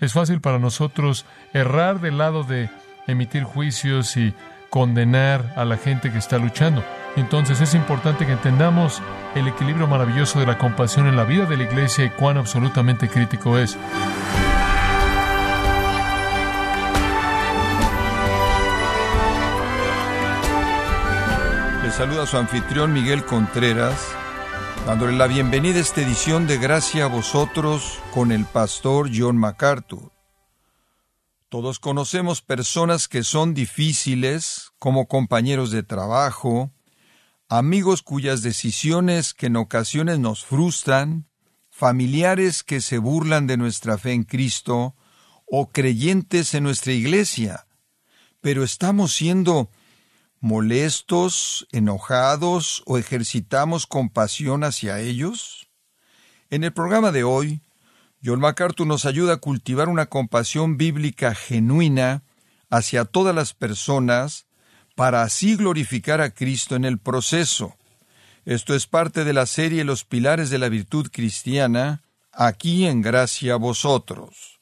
Es fácil para nosotros errar del lado de emitir juicios y condenar a la gente que está luchando. Entonces es importante que entendamos el equilibrio maravilloso de la compasión en la vida de la iglesia y cuán absolutamente crítico es. Le saluda su anfitrión Miguel Contreras, dándole la bienvenida a esta edición de Gracia a vosotros con el pastor John MacArthur. Todos conocemos personas que son difíciles, como compañeros de trabajo, amigos cuyas decisiones que en ocasiones nos frustran, familiares que se burlan de nuestra fe en Cristo, o creyentes en nuestra iglesia. Pero estamos siendo molestos, enojados o ejercitamos compasión hacia ellos? En el programa de hoy, John MacArthur nos ayuda a cultivar una compasión bíblica genuina hacia todas las personas para así glorificar a Cristo en el proceso. Esto es parte de la serie Los Pilares de la Virtud Cristiana, aquí en Gracia a vosotros.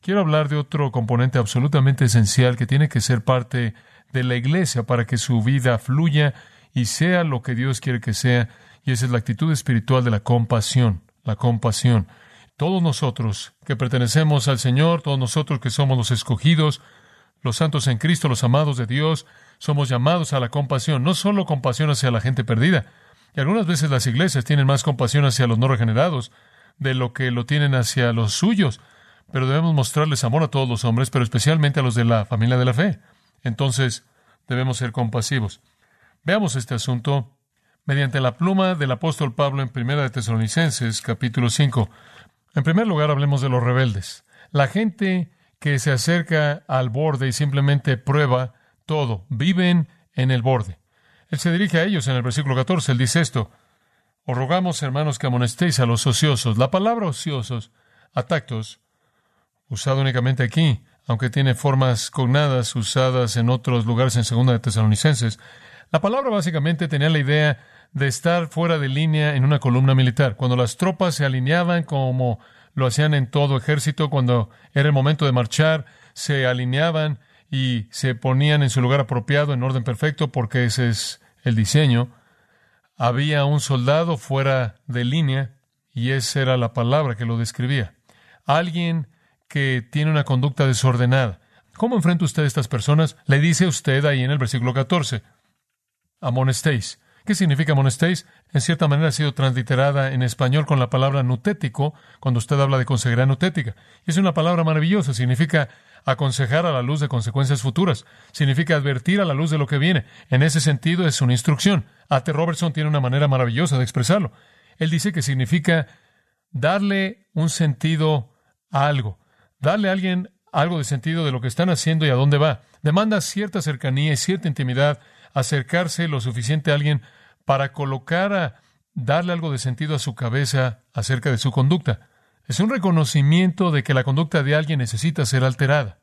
Quiero hablar de otro componente absolutamente esencial que tiene que ser parte de la iglesia para que su vida fluya y sea lo que Dios quiere que sea, y esa es la actitud espiritual de la compasión, la compasión. Todos nosotros que pertenecemos al Señor, todos nosotros que somos los escogidos, los santos en Cristo, los amados de Dios, somos llamados a la compasión, no solo compasión hacia la gente perdida. Y algunas veces las iglesias tienen más compasión hacia los no regenerados de lo que lo tienen hacia los suyos, pero debemos mostrarles amor a todos los hombres, pero especialmente a los de la familia de la fe. Entonces, debemos ser compasivos. Veamos este asunto mediante la pluma del apóstol Pablo en Primera de Tesalonicenses, capítulo 5. En primer lugar, hablemos de los rebeldes. La gente que se acerca al borde y simplemente prueba todo, viven en el borde. Él se dirige a ellos en el versículo 14. Él dice esto: Os rogamos, hermanos, que amonestéis a los ociosos. La palabra ociosos, atactos, usado únicamente aquí, aunque tiene formas cognadas usadas en otros lugares en segunda de Tesalonicenses. La palabra básicamente tenía la idea de estar fuera de línea en una columna militar. Cuando las tropas se alineaban como lo hacían en todo ejército, cuando era el momento de marchar, se alineaban y se ponían en su lugar apropiado, en orden perfecto, porque ese es el diseño. Había un soldado fuera de línea y esa era la palabra que lo describía. Alguien que tiene una conducta desordenada. ¿Cómo enfrenta usted a estas personas? Le dice usted ahí en el versículo 14. Amonestéis. ¿Qué significa amonestéis? En cierta manera ha sido transliterada en español con la palabra nutético cuando usted habla de consejería nutética. Es una palabra maravillosa. Significa aconsejar a la luz de consecuencias futuras. Significa advertir a la luz de lo que viene. En ese sentido es una instrucción. A.T. Robertson tiene una manera maravillosa de expresarlo. Él dice que significa darle un sentido a algo. Darle a alguien algo de sentido de lo que están haciendo y a dónde va. Demanda cierta cercanía y cierta intimidad acercarse lo suficiente a alguien para colocar a darle algo de sentido a su cabeza acerca de su conducta. Es un reconocimiento de que la conducta de alguien necesita ser alterada,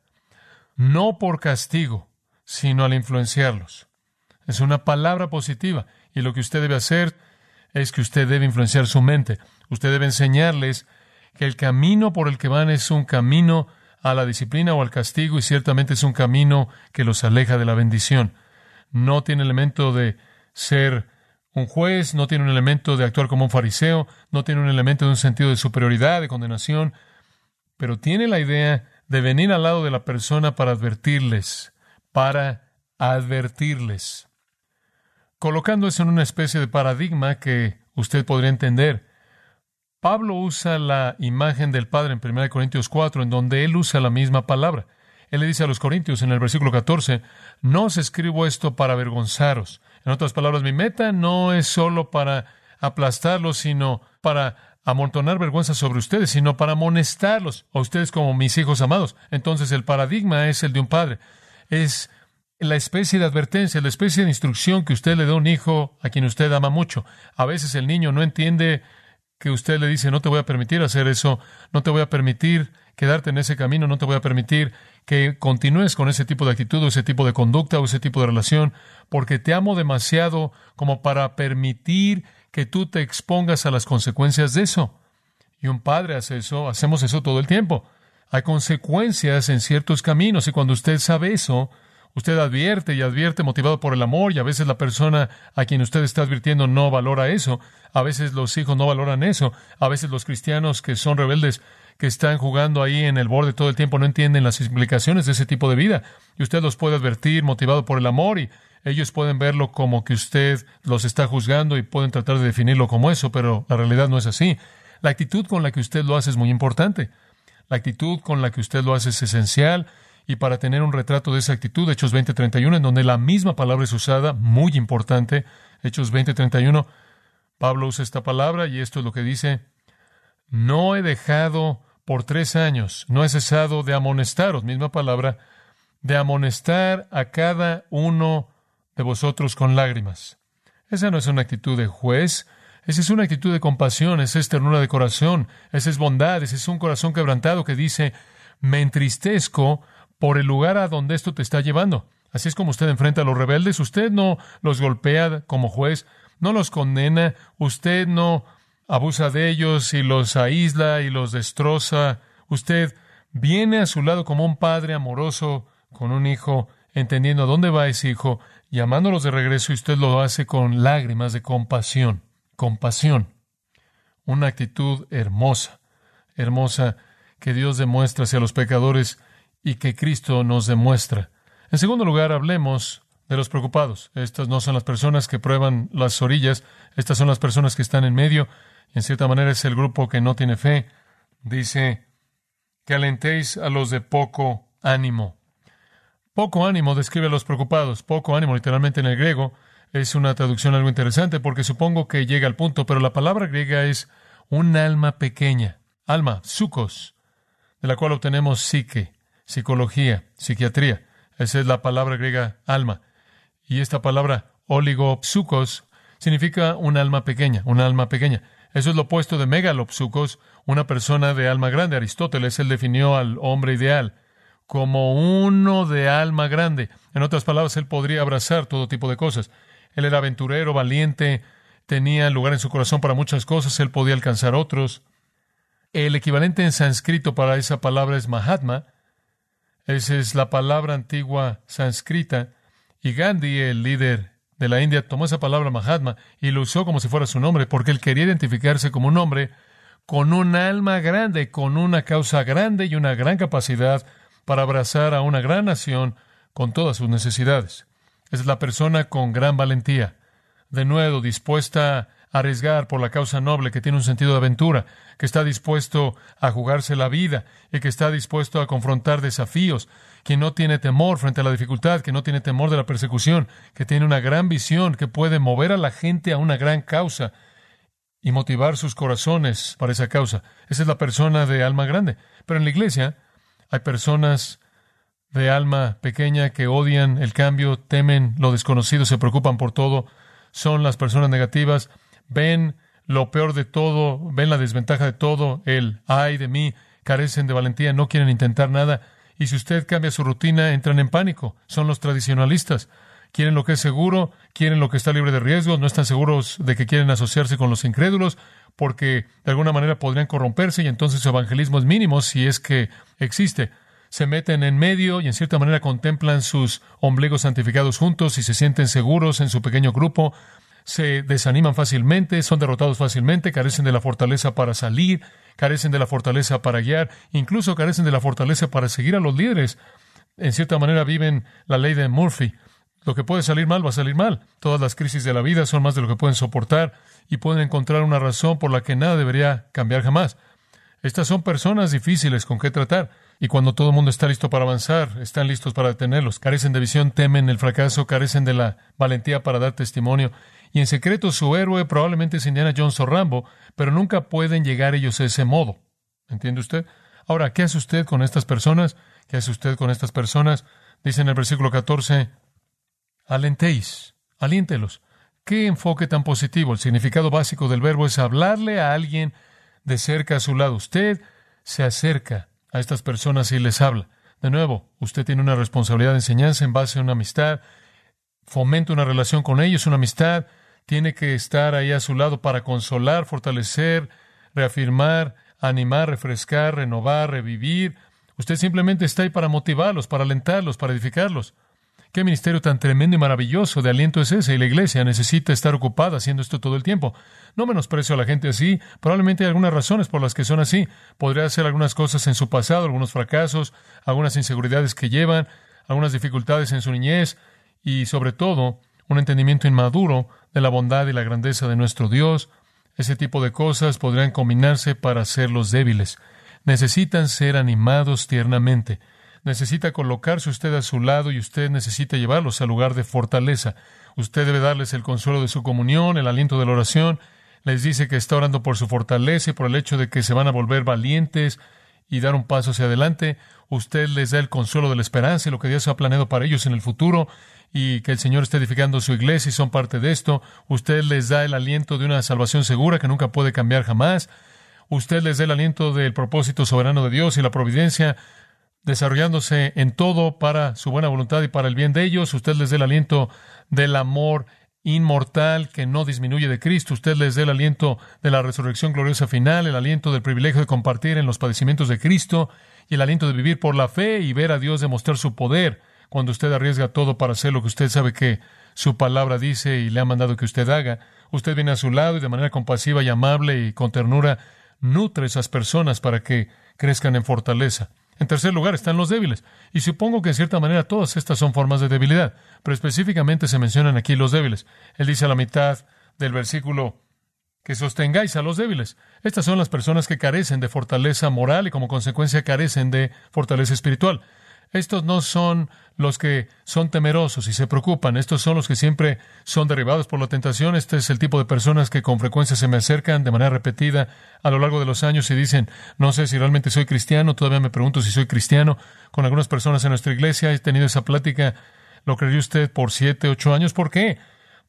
no por castigo, sino al influenciarlos. Es una palabra positiva y lo que usted debe hacer es que usted debe influenciar su mente. Usted debe enseñarles que el camino por el que van es un camino a la disciplina o al castigo y ciertamente es un camino que los aleja de la bendición no tiene elemento de ser un juez, no tiene un elemento de actuar como un fariseo, no tiene un elemento de un sentido de superioridad, de condenación, pero tiene la idea de venir al lado de la persona para advertirles, para advertirles, colocando eso en una especie de paradigma que usted podría entender. Pablo usa la imagen del Padre en 1 Corintios 4, en donde él usa la misma palabra. Él le dice a los Corintios en el versículo 14, no os escribo esto para avergonzaros. En otras palabras, mi meta no es solo para aplastarlos, sino para amontonar vergüenza sobre ustedes, sino para amonestarlos a ustedes como mis hijos amados. Entonces el paradigma es el de un padre. Es la especie de advertencia, la especie de instrucción que usted le da a un hijo a quien usted ama mucho. A veces el niño no entiende que usted le dice, no te voy a permitir hacer eso, no te voy a permitir quedarte en ese camino, no te voy a permitir que continúes con ese tipo de actitud o ese tipo de conducta o ese tipo de relación, porque te amo demasiado como para permitir que tú te expongas a las consecuencias de eso. Y un padre hace eso, hacemos eso todo el tiempo. Hay consecuencias en ciertos caminos y cuando usted sabe eso, usted advierte y advierte motivado por el amor y a veces la persona a quien usted está advirtiendo no valora eso, a veces los hijos no valoran eso, a veces los cristianos que son rebeldes que están jugando ahí en el borde todo el tiempo no entienden las implicaciones de ese tipo de vida y usted los puede advertir motivado por el amor y ellos pueden verlo como que usted los está juzgando y pueden tratar de definirlo como eso, pero la realidad no es así. La actitud con la que usted lo hace es muy importante. La actitud con la que usted lo hace es esencial y para tener un retrato de esa actitud, Hechos 20:31, en donde la misma palabra es usada, muy importante, Hechos 20:31, Pablo usa esta palabra y esto es lo que dice, no he dejado por tres años, no he cesado de amonestaros, misma palabra, de amonestar a cada uno de vosotros con lágrimas. Esa no es una actitud de juez, esa es una actitud de compasión, esa es ternura de corazón, esa es bondad, ese es un corazón quebrantado que dice, me entristezco por el lugar a donde esto te está llevando. Así es como usted enfrenta a los rebeldes, usted no los golpea como juez, no los condena, usted no abusa de ellos y los aísla y los destroza, usted viene a su lado como un padre amoroso con un hijo, entendiendo dónde va ese hijo llamándolos de regreso y usted lo hace con lágrimas de compasión, compasión, una actitud hermosa, hermosa que Dios demuestra hacia los pecadores y que Cristo nos demuestra. En segundo lugar, hablemos de los preocupados. Estas no son las personas que prueban las orillas, estas son las personas que están en medio, y en cierta manera es el grupo que no tiene fe. Dice que alentéis a los de poco ánimo. Poco ánimo describe a los preocupados. Poco ánimo, literalmente en el griego, es una traducción algo interesante porque supongo que llega al punto, pero la palabra griega es un alma pequeña, alma, sucos, de la cual obtenemos psique, psicología, psiquiatría. Esa es la palabra griega alma. Y esta palabra oligopsucos significa un alma pequeña, un alma pequeña. Eso es lo opuesto de megalopsucos, una persona de alma grande. Aristóteles, él definió al hombre ideal como uno de alma grande. En otras palabras, él podría abrazar todo tipo de cosas. Él era aventurero, valiente, tenía lugar en su corazón para muchas cosas, él podía alcanzar otros. El equivalente en sánscrito para esa palabra es Mahatma. Esa es la palabra antigua sánscrita. Y Gandhi, el líder de la India, tomó esa palabra Mahatma y lo usó como si fuera su nombre, porque él quería identificarse como un hombre con un alma grande, con una causa grande y una gran capacidad para abrazar a una gran nación con todas sus necesidades. Es la persona con gran valentía, de nuevo dispuesta arriesgar por la causa noble, que tiene un sentido de aventura, que está dispuesto a jugarse la vida y que está dispuesto a confrontar desafíos, que no tiene temor frente a la dificultad, que no tiene temor de la persecución, que tiene una gran visión, que puede mover a la gente a una gran causa y motivar sus corazones para esa causa. Esa es la persona de alma grande. Pero en la iglesia hay personas de alma pequeña que odian el cambio, temen lo desconocido, se preocupan por todo, son las personas negativas, ven lo peor de todo, ven la desventaja de todo, el ay de mí, carecen de valentía, no quieren intentar nada, y si usted cambia su rutina, entran en pánico, son los tradicionalistas. Quieren lo que es seguro, quieren lo que está libre de riesgos, no están seguros de que quieren asociarse con los incrédulos, porque de alguna manera podrían corromperse y entonces su evangelismo es mínimo si es que existe. Se meten en medio y en cierta manera contemplan sus ombligos santificados juntos y se sienten seguros en su pequeño grupo, se desaniman fácilmente, son derrotados fácilmente, carecen de la fortaleza para salir, carecen de la fortaleza para guiar, incluso carecen de la fortaleza para seguir a los líderes. En cierta manera viven la ley de Murphy. Lo que puede salir mal va a salir mal. Todas las crisis de la vida son más de lo que pueden soportar y pueden encontrar una razón por la que nada debería cambiar jamás. Estas son personas difíciles con qué tratar. Y cuando todo el mundo está listo para avanzar, están listos para detenerlos. Carecen de visión, temen el fracaso, carecen de la valentía para dar testimonio. Y en secreto su héroe probablemente es Indiana Jones o Rambo, pero nunca pueden llegar ellos a ese modo. ¿Entiende usted? Ahora, ¿qué hace usted con estas personas? ¿Qué hace usted con estas personas? Dice en el versículo 14, alentéis, aliéntelos. Qué enfoque tan positivo. El significado básico del verbo es hablarle a alguien de cerca a su lado. Usted se acerca a estas personas y les habla. De nuevo, usted tiene una responsabilidad de enseñanza en base a una amistad. Fomenta una relación con ellos, una amistad. Tiene que estar ahí a su lado para consolar, fortalecer, reafirmar, animar, refrescar, renovar, revivir. Usted simplemente está ahí para motivarlos, para alentarlos, para edificarlos. Qué ministerio tan tremendo y maravilloso de aliento es ese, y la iglesia necesita estar ocupada haciendo esto todo el tiempo. No menosprecio a la gente así, probablemente hay algunas razones por las que son así. Podría ser algunas cosas en su pasado, algunos fracasos, algunas inseguridades que llevan, algunas dificultades en su niñez, y sobre todo, un entendimiento inmaduro de la bondad y la grandeza de nuestro Dios. Ese tipo de cosas podrían combinarse para hacerlos débiles. Necesitan ser animados tiernamente. Necesita colocarse usted a su lado y usted necesita llevarlos al lugar de fortaleza. Usted debe darles el consuelo de su comunión, el aliento de la oración. Les dice que está orando por su fortaleza y por el hecho de que se van a volver valientes y dar un paso hacia adelante. Usted les da el consuelo de la esperanza y lo que Dios ha planeado para ellos en el futuro y que el Señor está edificando su iglesia y son parte de esto. Usted les da el aliento de una salvación segura que nunca puede cambiar jamás. Usted les da el aliento del propósito soberano de Dios y la providencia desarrollándose en todo para su buena voluntad y para el bien de ellos. Usted les dé el aliento del amor inmortal que no disminuye de Cristo. Usted les dé el aliento de la resurrección gloriosa final, el aliento del privilegio de compartir en los padecimientos de Cristo y el aliento de vivir por la fe y ver a Dios demostrar su poder cuando usted arriesga todo para hacer lo que usted sabe que su palabra dice y le ha mandado que usted haga. Usted viene a su lado y de manera compasiva y amable y con ternura nutre esas personas para que crezcan en fortaleza. En tercer lugar están los débiles. Y supongo que en cierta manera todas estas son formas de debilidad, pero específicamente se mencionan aquí los débiles. Él dice a la mitad del versículo que sostengáis a los débiles. Estas son las personas que carecen de fortaleza moral y como consecuencia carecen de fortaleza espiritual. Estos no son los que son temerosos y se preocupan. Estos son los que siempre son derribados por la tentación. Este es el tipo de personas que con frecuencia se me acercan de manera repetida a lo largo de los años y dicen, no sé si realmente soy cristiano, todavía me pregunto si soy cristiano. Con algunas personas en nuestra iglesia he tenido esa plática, lo creyó usted, por siete, ocho años. ¿Por qué?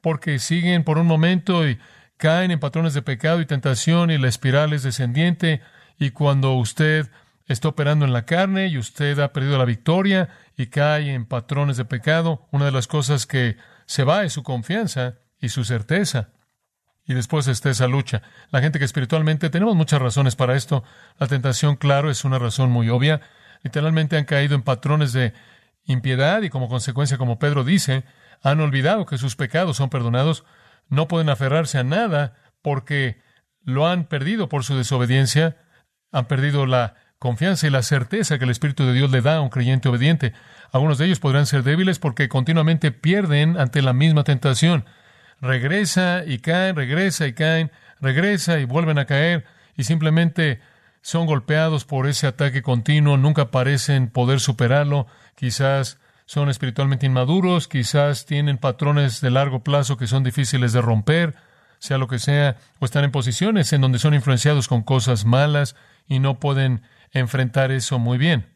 Porque siguen por un momento y caen en patrones de pecado y tentación y la espiral es descendiente y cuando usted está operando en la carne y usted ha perdido la victoria y cae en patrones de pecado, una de las cosas que se va es su confianza y su certeza. Y después está esa lucha. La gente que espiritualmente tenemos muchas razones para esto. La tentación, claro, es una razón muy obvia. Literalmente han caído en patrones de impiedad y como consecuencia, como Pedro dice, han olvidado que sus pecados son perdonados. No pueden aferrarse a nada porque lo han perdido por su desobediencia. Han perdido la confianza y la certeza que el Espíritu de Dios le da a un creyente obediente. Algunos de ellos podrán ser débiles porque continuamente pierden ante la misma tentación. Regresa y caen, regresa y caen, regresa y vuelven a caer y simplemente son golpeados por ese ataque continuo, nunca parecen poder superarlo, quizás son espiritualmente inmaduros, quizás tienen patrones de largo plazo que son difíciles de romper, sea lo que sea, o están en posiciones en donde son influenciados con cosas malas y no pueden enfrentar eso muy bien.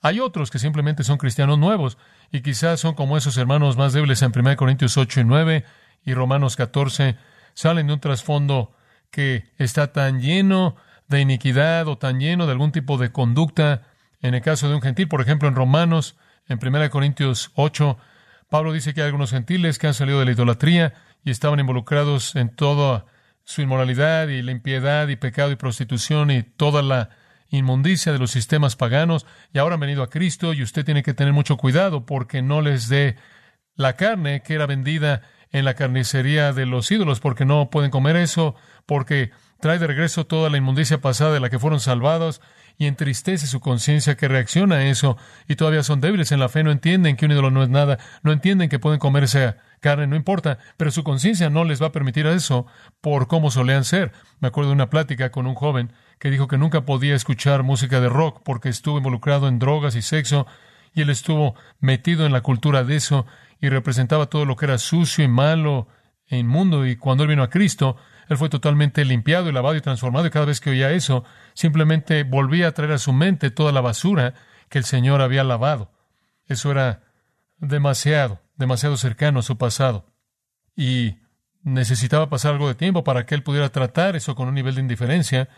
Hay otros que simplemente son cristianos nuevos y quizás son como esos hermanos más débiles en 1 Corintios 8 y 9 y Romanos 14, salen de un trasfondo que está tan lleno de iniquidad o tan lleno de algún tipo de conducta. En el caso de un gentil, por ejemplo, en Romanos, en 1 Corintios 8, Pablo dice que hay algunos gentiles que han salido de la idolatría y estaban involucrados en toda su inmoralidad y la impiedad y pecado y prostitución y toda la inmundicia de los sistemas paganos y ahora han venido a Cristo y usted tiene que tener mucho cuidado porque no les dé la carne que era vendida en la carnicería de los ídolos porque no pueden comer eso, porque trae de regreso toda la inmundicia pasada de la que fueron salvados y entristece su conciencia que reacciona a eso y todavía son débiles en la fe, no entienden que un ídolo no es nada, no entienden que pueden comer esa carne, no importa, pero su conciencia no les va a permitir eso por cómo solían ser. Me acuerdo de una plática con un joven que dijo que nunca podía escuchar música de rock porque estuvo involucrado en drogas y sexo y él estuvo metido en la cultura de eso y representaba todo lo que era sucio y malo e inmundo y cuando él vino a Cristo, él fue totalmente limpiado y lavado y transformado y cada vez que oía eso, simplemente volvía a traer a su mente toda la basura que el Señor había lavado. Eso era demasiado, demasiado cercano a su pasado. Y necesitaba pasar algo de tiempo para que él pudiera tratar eso con un nivel de indiferencia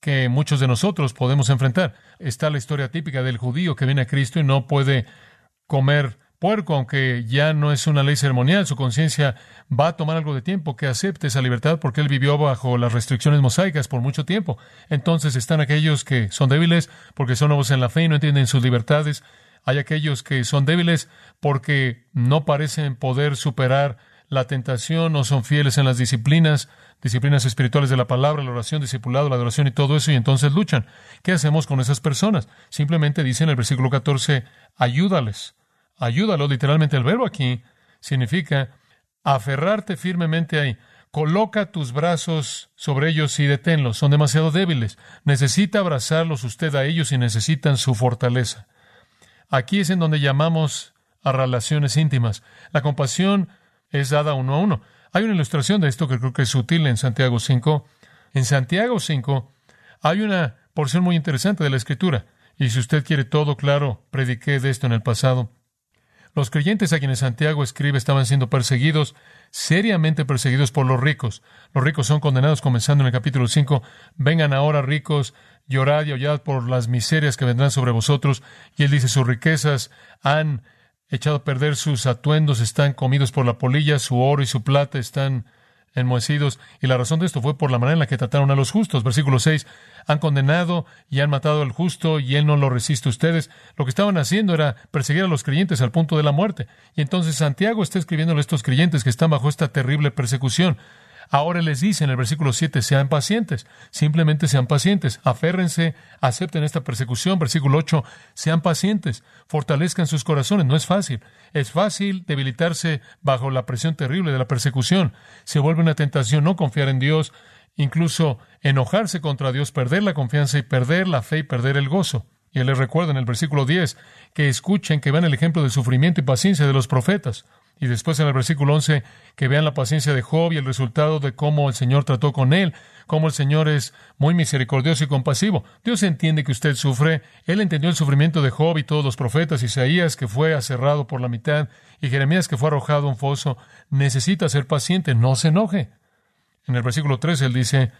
que muchos de nosotros podemos enfrentar. Está la historia típica del judío que viene a Cristo y no puede comer puerco, aunque ya no es una ley ceremonial, su conciencia va a tomar algo de tiempo que acepte esa libertad porque él vivió bajo las restricciones mosaicas por mucho tiempo. Entonces están aquellos que son débiles porque son nuevos en la fe y no entienden sus libertades. Hay aquellos que son débiles porque no parecen poder superar la tentación o son fieles en las disciplinas, disciplinas espirituales de la palabra, la oración, discipulado, la adoración y todo eso, y entonces luchan. ¿Qué hacemos con esas personas? Simplemente dice en el versículo 14, ayúdales Ayúdalo, literalmente el verbo aquí significa aferrarte firmemente ahí. Coloca tus brazos sobre ellos y deténlos. Son demasiado débiles. Necesita abrazarlos usted a ellos y necesitan su fortaleza. Aquí es en donde llamamos a relaciones íntimas. La compasión es dada uno a uno. Hay una ilustración de esto que creo que es útil en Santiago 5. En Santiago 5 hay una porción muy interesante de la Escritura. Y si usted quiere todo claro, prediqué de esto en el pasado. Los creyentes a quienes Santiago escribe estaban siendo perseguidos, seriamente perseguidos por los ricos. Los ricos son condenados comenzando en el capítulo 5. Vengan ahora ricos, llorad y aullad por las miserias que vendrán sobre vosotros. Y él dice, sus riquezas han echado a perder sus atuendos, están comidos por la polilla, su oro y su plata están enmohecidos. Y la razón de esto fue por la manera en la que trataron a los justos. Versículo 6. Han condenado y han matado al justo y él no lo resiste a ustedes. Lo que estaban haciendo era perseguir a los creyentes al punto de la muerte. Y entonces Santiago está escribiendo a estos creyentes que están bajo esta terrible persecución. Ahora les dice en el versículo 7, sean pacientes, simplemente sean pacientes, aférrense, acepten esta persecución. Versículo 8, sean pacientes, fortalezcan sus corazones. No es fácil. Es fácil debilitarse bajo la presión terrible de la persecución. Se vuelve una tentación no confiar en Dios, incluso enojarse contra Dios, perder la confianza y perder la fe y perder el gozo. Y él les recuerda en el versículo 10 que escuchen, que vean el ejemplo de sufrimiento y paciencia de los profetas. Y después en el versículo 11, que vean la paciencia de Job y el resultado de cómo el Señor trató con él, cómo el Señor es muy misericordioso y compasivo. Dios entiende que usted sufre. Él entendió el sufrimiento de Job y todos los profetas, Isaías que fue aserrado por la mitad y Jeremías que fue arrojado a un foso. Necesita ser paciente, no se enoje. En el versículo 13 él dice,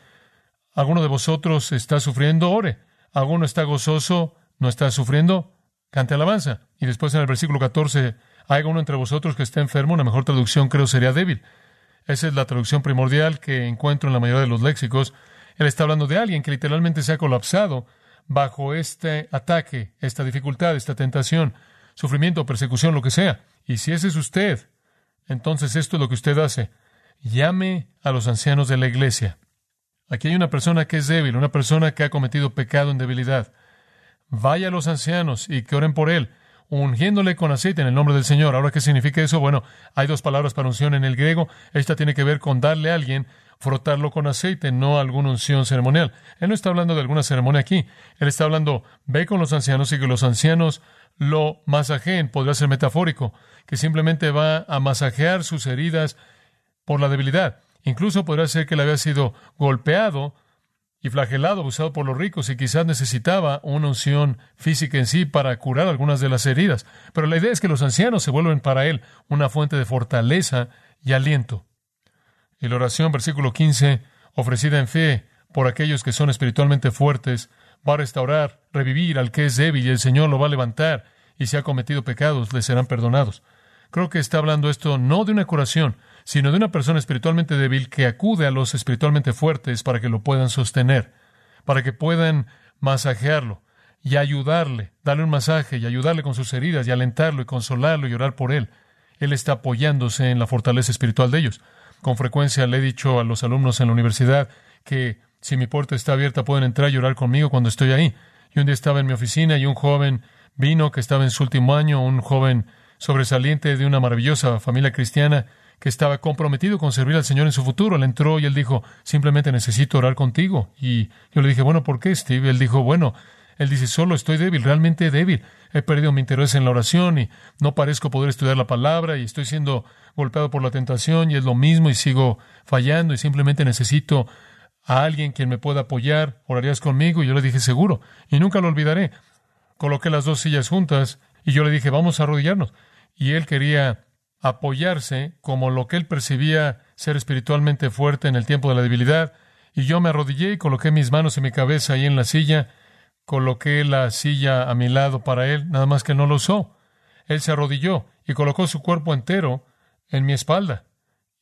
¿alguno de vosotros está sufriendo? Ore. ¿Alguno está gozoso? ¿No está sufriendo? Cante alabanza. Y después en el versículo 14 hay uno entre vosotros que esté enfermo, una mejor traducción creo sería débil. Esa es la traducción primordial que encuentro en la mayoría de los léxicos. Él está hablando de alguien que literalmente se ha colapsado bajo este ataque, esta dificultad, esta tentación, sufrimiento, persecución, lo que sea. Y si ese es usted, entonces esto es lo que usted hace. Llame a los ancianos de la iglesia. Aquí hay una persona que es débil, una persona que ha cometido pecado en debilidad. Vaya a los ancianos y que oren por él ungiéndole con aceite en el nombre del Señor. Ahora, ¿qué significa eso? Bueno, hay dos palabras para unción en el griego. Esta tiene que ver con darle a alguien, frotarlo con aceite, no alguna unción ceremonial. Él no está hablando de alguna ceremonia aquí. Él está hablando, ve con los ancianos y que los ancianos lo masajeen. Podría ser metafórico, que simplemente va a masajear sus heridas por la debilidad. Incluso podría ser que él había sido golpeado y flagelado, abusado por los ricos, y quizás necesitaba una unción física en sí para curar algunas de las heridas. Pero la idea es que los ancianos se vuelven para él una fuente de fortaleza y aliento. Y la oración, versículo 15, ofrecida en fe por aquellos que son espiritualmente fuertes, va a restaurar, revivir al que es débil, y el Señor lo va a levantar, y si ha cometido pecados, le serán perdonados. Creo que está hablando esto no de una curación, sino de una persona espiritualmente débil que acude a los espiritualmente fuertes para que lo puedan sostener, para que puedan masajearlo y ayudarle, darle un masaje y ayudarle con sus heridas y alentarlo y consolarlo y orar por él. Él está apoyándose en la fortaleza espiritual de ellos. Con frecuencia le he dicho a los alumnos en la universidad que si mi puerta está abierta pueden entrar y orar conmigo cuando estoy ahí. Y un día estaba en mi oficina y un joven vino que estaba en su último año, un joven sobresaliente de una maravillosa familia cristiana, que estaba comprometido con servir al Señor en su futuro. Él entró y él dijo, simplemente necesito orar contigo. Y yo le dije, bueno, ¿por qué, Steve? Él dijo, bueno, él dice, solo estoy débil, realmente débil. He perdido mi interés en la oración y no parezco poder estudiar la palabra y estoy siendo golpeado por la tentación y es lo mismo y sigo fallando y simplemente necesito a alguien quien me pueda apoyar. ¿Orarías conmigo? Y yo le dije, seguro. Y nunca lo olvidaré. Coloqué las dos sillas juntas y yo le dije, vamos a arrodillarnos. Y él quería apoyarse como lo que él percibía ser espiritualmente fuerte en el tiempo de la debilidad, y yo me arrodillé y coloqué mis manos en mi cabeza ahí en la silla, coloqué la silla a mi lado para él, nada más que no lo usó. Él se arrodilló y colocó su cuerpo entero en mi espalda.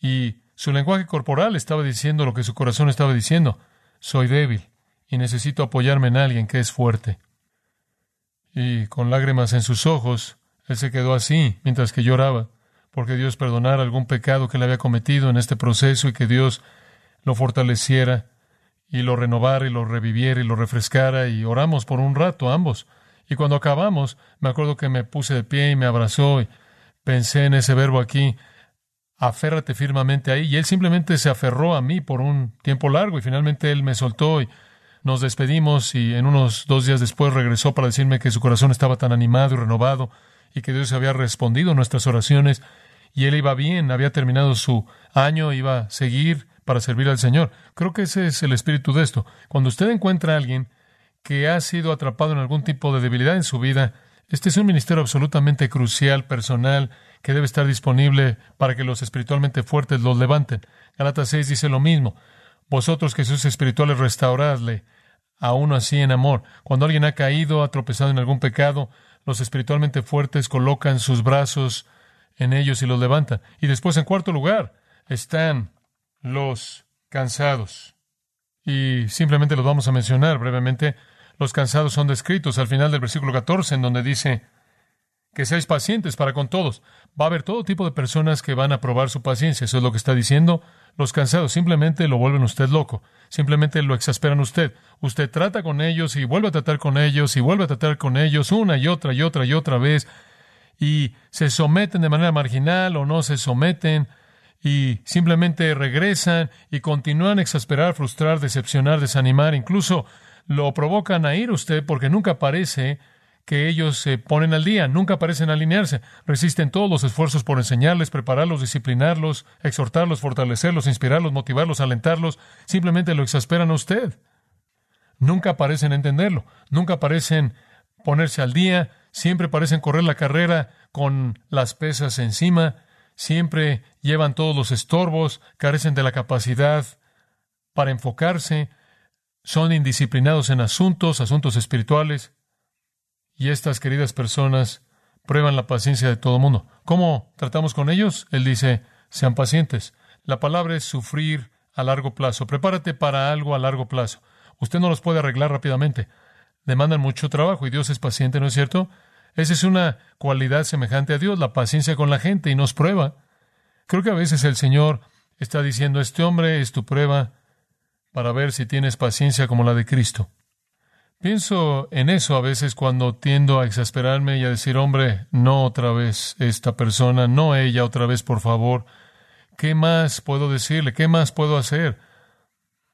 Y su lenguaje corporal estaba diciendo lo que su corazón estaba diciendo. Soy débil y necesito apoyarme en alguien que es fuerte. Y con lágrimas en sus ojos, él se quedó así mientras que lloraba, porque Dios perdonara algún pecado que le había cometido en este proceso y que Dios lo fortaleciera y lo renovara y lo reviviera y lo refrescara y oramos por un rato ambos. Y cuando acabamos, me acuerdo que me puse de pie y me abrazó y pensé en ese verbo aquí, aférrate firmemente ahí. Y él simplemente se aferró a mí por un tiempo largo y finalmente él me soltó y nos despedimos y en unos dos días después regresó para decirme que su corazón estaba tan animado y renovado y que Dios había respondido nuestras oraciones y él iba bien, había terminado su año, iba a seguir para servir al Señor. Creo que ese es el espíritu de esto. Cuando usted encuentra a alguien que ha sido atrapado en algún tipo de debilidad en su vida, este es un ministerio absolutamente crucial, personal, que debe estar disponible para que los espiritualmente fuertes los levanten. Galatas 6 dice lo mismo. Vosotros que sois espirituales, restauradle a uno así en amor. Cuando alguien ha caído, ha tropezado en algún pecado, los espiritualmente fuertes colocan sus brazos en ellos y los levantan. Y después, en cuarto lugar, están los cansados. Y simplemente los vamos a mencionar brevemente. Los cansados son descritos al final del versículo 14, en donde dice que seáis pacientes para con todos. Va a haber todo tipo de personas que van a probar su paciencia. Eso es lo que está diciendo. Los cansados simplemente lo vuelven usted loco. Simplemente lo exasperan usted. Usted trata con ellos y vuelve a tratar con ellos y vuelve a tratar con ellos una y otra y otra y otra vez. Y se someten de manera marginal o no se someten y simplemente regresan y continúan a exasperar, frustrar, decepcionar, desanimar, incluso lo provocan a ir usted porque nunca parece que ellos se ponen al día, nunca parecen alinearse, resisten todos los esfuerzos por enseñarles, prepararlos, disciplinarlos, exhortarlos, fortalecerlos, inspirarlos, motivarlos, alentarlos, simplemente lo exasperan a usted. Nunca parecen entenderlo, nunca parecen ponerse al día, siempre parecen correr la carrera con las pesas encima, siempre llevan todos los estorbos, carecen de la capacidad para enfocarse, son indisciplinados en asuntos, asuntos espirituales, y estas queridas personas prueban la paciencia de todo mundo. ¿Cómo tratamos con ellos? Él dice, sean pacientes. La palabra es sufrir a largo plazo. Prepárate para algo a largo plazo. Usted no los puede arreglar rápidamente. Demandan mucho trabajo y Dios es paciente, ¿no es cierto? Esa es una cualidad semejante a Dios, la paciencia con la gente y nos prueba. Creo que a veces el Señor está diciendo, este hombre es tu prueba para ver si tienes paciencia como la de Cristo. Pienso en eso a veces cuando tiendo a exasperarme y a decir, hombre, no otra vez esta persona, no ella otra vez, por favor. ¿Qué más puedo decirle? ¿Qué más puedo hacer?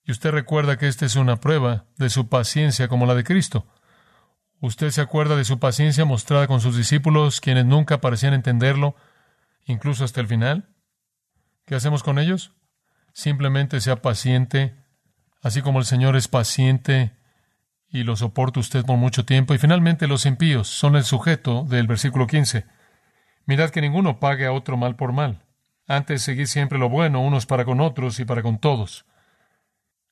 Y usted recuerda que esta es una prueba de su paciencia como la de Cristo. Usted se acuerda de su paciencia mostrada con sus discípulos, quienes nunca parecían entenderlo, incluso hasta el final. ¿Qué hacemos con ellos? Simplemente sea paciente, así como el Señor es paciente y lo soporta usted por mucho tiempo. Y finalmente los impíos son el sujeto del versículo 15. Mirad que ninguno pague a otro mal por mal. Antes seguid siempre lo bueno unos para con otros y para con todos.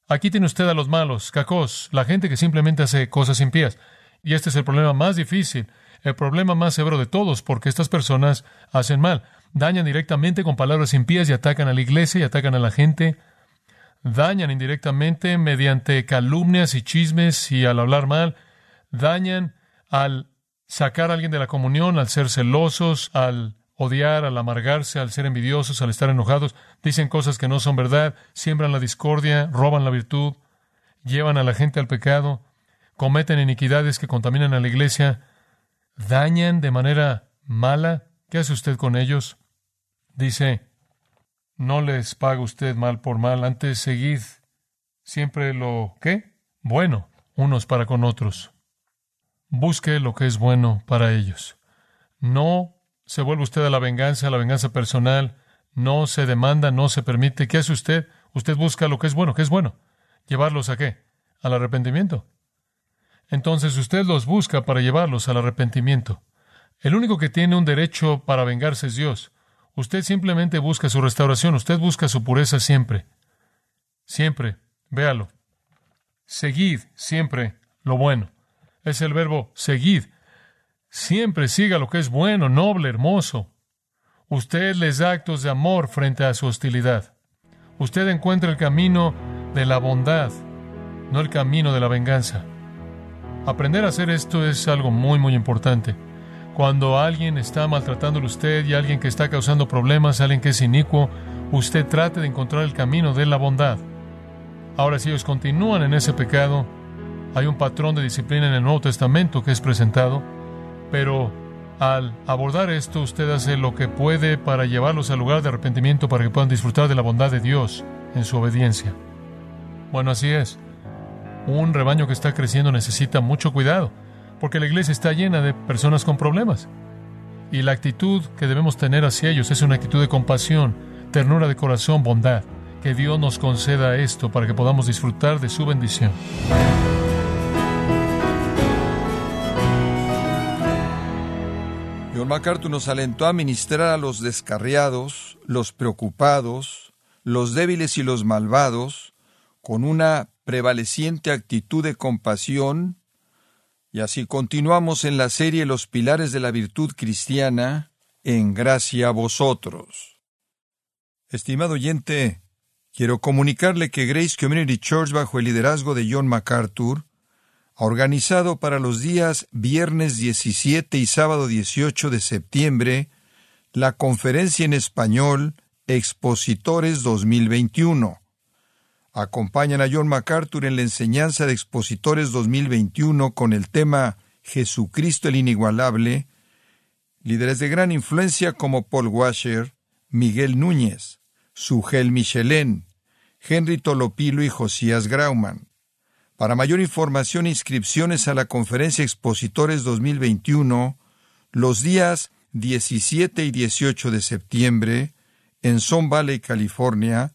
Aquí tiene usted a los malos, cacos, la gente que simplemente hace cosas impías. Y este es el problema más difícil, el problema más severo de todos, porque estas personas hacen mal, dañan directamente con palabras impías y atacan a la iglesia y atacan a la gente dañan indirectamente mediante calumnias y chismes y al hablar mal, dañan al sacar a alguien de la comunión, al ser celosos, al odiar, al amargarse, al ser envidiosos, al estar enojados, dicen cosas que no son verdad, siembran la discordia, roban la virtud, llevan a la gente al pecado, cometen iniquidades que contaminan a la iglesia, dañan de manera mala. ¿Qué hace usted con ellos? Dice, no les paga usted mal por mal, antes seguid siempre lo ¿qué? Bueno, unos para con otros. Busque lo que es bueno para ellos. No se vuelve usted a la venganza, a la venganza personal, no se demanda, no se permite. ¿Qué hace usted? Usted busca lo que es bueno. ¿Qué es bueno? ¿Llevarlos a qué? Al arrepentimiento. Entonces usted los busca para llevarlos al arrepentimiento. El único que tiene un derecho para vengarse es Dios. Usted simplemente busca su restauración, usted busca su pureza siempre. Siempre, véalo. Seguid siempre lo bueno. Es el verbo seguid. Siempre siga lo que es bueno, noble, hermoso. Usted les da actos de amor frente a su hostilidad. Usted encuentra el camino de la bondad, no el camino de la venganza. Aprender a hacer esto es algo muy, muy importante. Cuando alguien está maltratándole a usted y alguien que está causando problemas, alguien que es inicuo, usted trate de encontrar el camino de la bondad. Ahora, si ellos continúan en ese pecado, hay un patrón de disciplina en el Nuevo Testamento que es presentado, pero al abordar esto, usted hace lo que puede para llevarlos al lugar de arrepentimiento para que puedan disfrutar de la bondad de Dios en su obediencia. Bueno, así es. Un rebaño que está creciendo necesita mucho cuidado porque la iglesia está llena de personas con problemas. Y la actitud que debemos tener hacia ellos es una actitud de compasión, ternura de corazón, bondad. Que Dios nos conceda esto para que podamos disfrutar de su bendición. John MacArthur nos alentó a ministrar a los descarriados, los preocupados, los débiles y los malvados, con una prevaleciente actitud de compasión, y así continuamos en la serie Los pilares de la virtud cristiana, en gracia a vosotros. Estimado oyente, quiero comunicarle que Grace Community Church, bajo el liderazgo de John MacArthur, ha organizado para los días viernes 17 y sábado 18 de septiembre la conferencia en español Expositores 2021 acompañan a John MacArthur en la enseñanza de Expositores 2021 con el tema Jesucristo el Inigualable, líderes de gran influencia como Paul Washer, Miguel Núñez, Sugel Michelén, Henry Tolopilo y Josías Grauman. Para mayor información e inscripciones a la conferencia Expositores 2021, los días 17 y 18 de septiembre, en Son Valley, California,